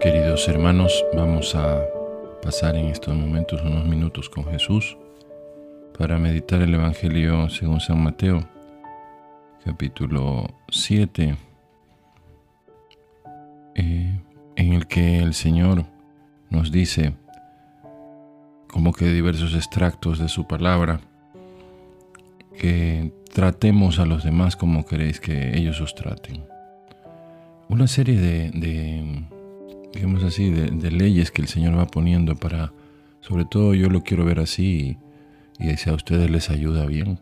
Queridos hermanos, vamos a pasar en estos momentos unos minutos con Jesús para meditar el Evangelio según San Mateo, capítulo 7, eh, en el que el Señor nos dice, como que diversos extractos de su palabra, que tratemos a los demás como queréis que ellos os traten. Una serie de digamos así, de, leyes que el Señor va poniendo para, sobre todo yo lo quiero ver así y, y si a ustedes les ayuda bien,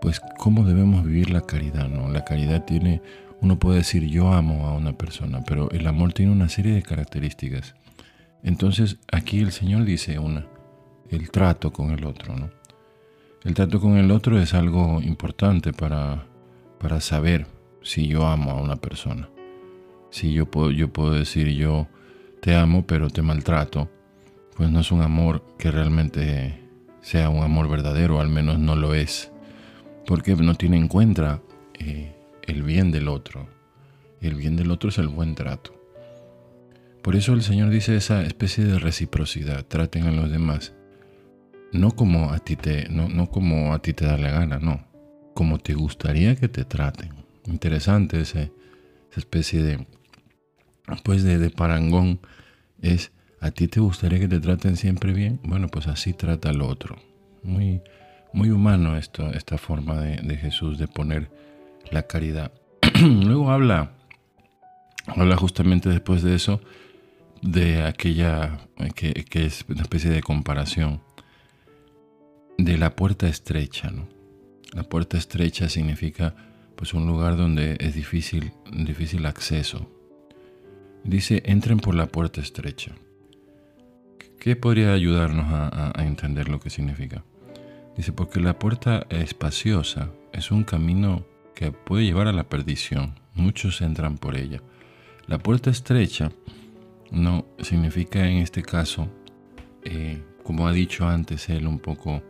pues cómo debemos vivir la caridad, ¿no? La caridad tiene, uno puede decir yo amo a una persona, pero el amor tiene una serie de características. Entonces aquí el Señor dice una, el trato con el otro, ¿no? El trato con el otro es algo importante para, para saber si yo amo a una persona. Si yo puedo, yo puedo decir yo te amo pero te maltrato, pues no es un amor que realmente sea un amor verdadero, al menos no lo es, porque no tiene en cuenta eh, el bien del otro. El bien del otro es el buen trato. Por eso el Señor dice esa especie de reciprocidad, traten a los demás, no como a ti te, no, no como a ti te da la gana, no, como te gustaría que te traten. Interesante ese, esa especie de pues de, parangón es, ¿a ti te gustaría que te traten siempre bien? Bueno, pues así trata al otro. Muy, muy humano esto, esta forma de, Jesús de poner la caridad. Luego habla, habla justamente después de eso de aquella que, que, es una especie de comparación de la puerta estrecha. ¿no? La puerta estrecha significa pues un lugar donde es difícil, difícil acceso, Dice, entren por la puerta estrecha. ¿Qué podría ayudarnos a, entender lo que significa? Dice, porque la puerta espaciosa es un camino que puede llevar a la perdición. Muchos entran por ella. La puerta estrecha no significa en este caso, eh, como ha dicho antes él un poco,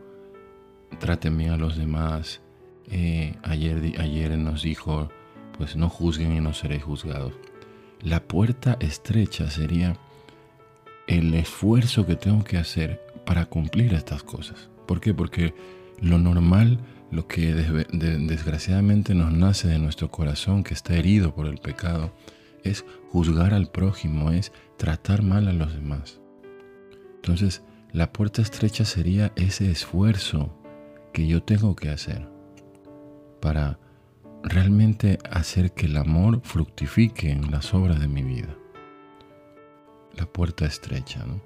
traten bien a los demás. Eh, ayer, ayer nos dijo, pues no juzguen y no seréis juzgados. La puerta estrecha sería el esfuerzo que tengo que hacer para cumplir estas cosas. ¿Por qué? Porque lo normal, lo que desgraciadamente nos nace de nuestro corazón que está herido por el pecado, es juzgar al prójimo, es tratar mal a los demás. Entonces, la puerta estrecha sería ese esfuerzo que yo tengo que hacer para realmente hacer que el amor fructifique en las obras de mi vida. La puerta estrecha, ¿no?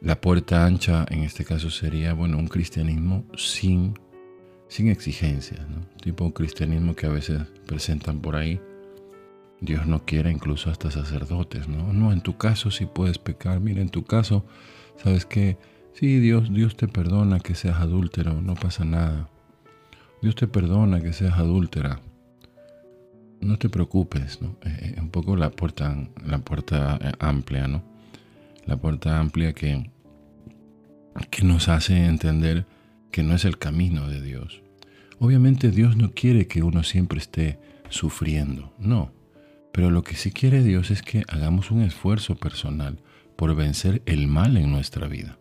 La puerta ancha en este caso sería, bueno, un cristianismo sin, sin exigencias, ¿no? Tipo un cristianismo que a veces presentan por ahí. Dios no quiere incluso hasta sacerdotes, ¿no? No, en tu caso sí puedes pecar. Mira, en tu caso, ¿sabes qué? Sí, Dios, Dios te perdona que seas adúltero, no pasa nada. Dios te perdona que seas adúltera. No te preocupes, ¿no? Eh, eh, un poco la puerta, la puerta eh, amplia, ¿no? La puerta amplia que, que nos hace entender que no es el camino de Dios. Obviamente Dios no quiere que uno siempre esté sufriendo, no. Pero lo que sí quiere Dios es que hagamos un esfuerzo personal por vencer el mal en nuestra vida,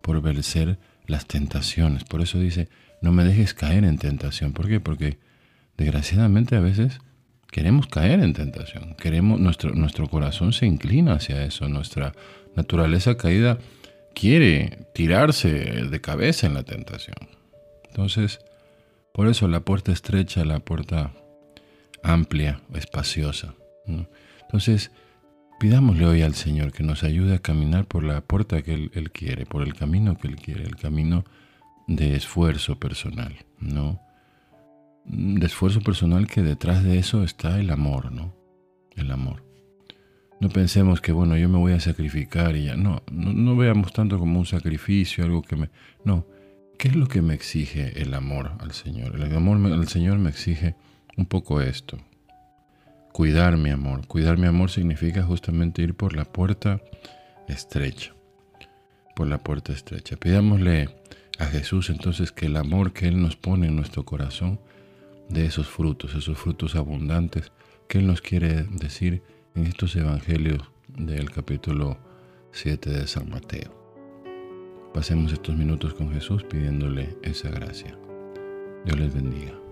por vencer las tentaciones. Por eso dice, no me dejes caer en tentación. ¿Por qué? Porque desgraciadamente a veces queremos caer en tentación. Queremos, nuestro, nuestro corazón se inclina hacia eso. Nuestra naturaleza caída quiere tirarse de cabeza en la tentación. Entonces, por eso la puerta estrecha, la puerta amplia, espaciosa. Entonces, pidámosle hoy al Señor que nos ayude a caminar por la puerta que él, quiere, por el camino que Él quiere, el camino de esfuerzo personal, ¿no? De esfuerzo personal que detrás de eso está el amor, ¿no? El amor. No pensemos que, bueno, yo me voy a sacrificar y ya. No, no, veamos tanto como un sacrificio, algo que me... No, ¿qué es lo que me exige el amor al Señor? El amor al Señor me exige un poco esto. Cuidar mi amor. Cuidar mi amor significa justamente ir por la puerta estrecha. Por la puerta estrecha. Pidámosle a Jesús, entonces que el amor que Él nos pone en nuestro corazón, de esos frutos, esos frutos abundantes que Él nos quiere decir en estos evangelios del capítulo 7 de San Mateo. Pasemos estos minutos con Jesús pidiéndole esa gracia. Dios les bendiga.